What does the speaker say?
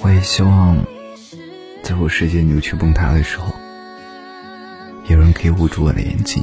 我也希望在我世界扭曲崩塌的时候有人可以捂住我的眼睛。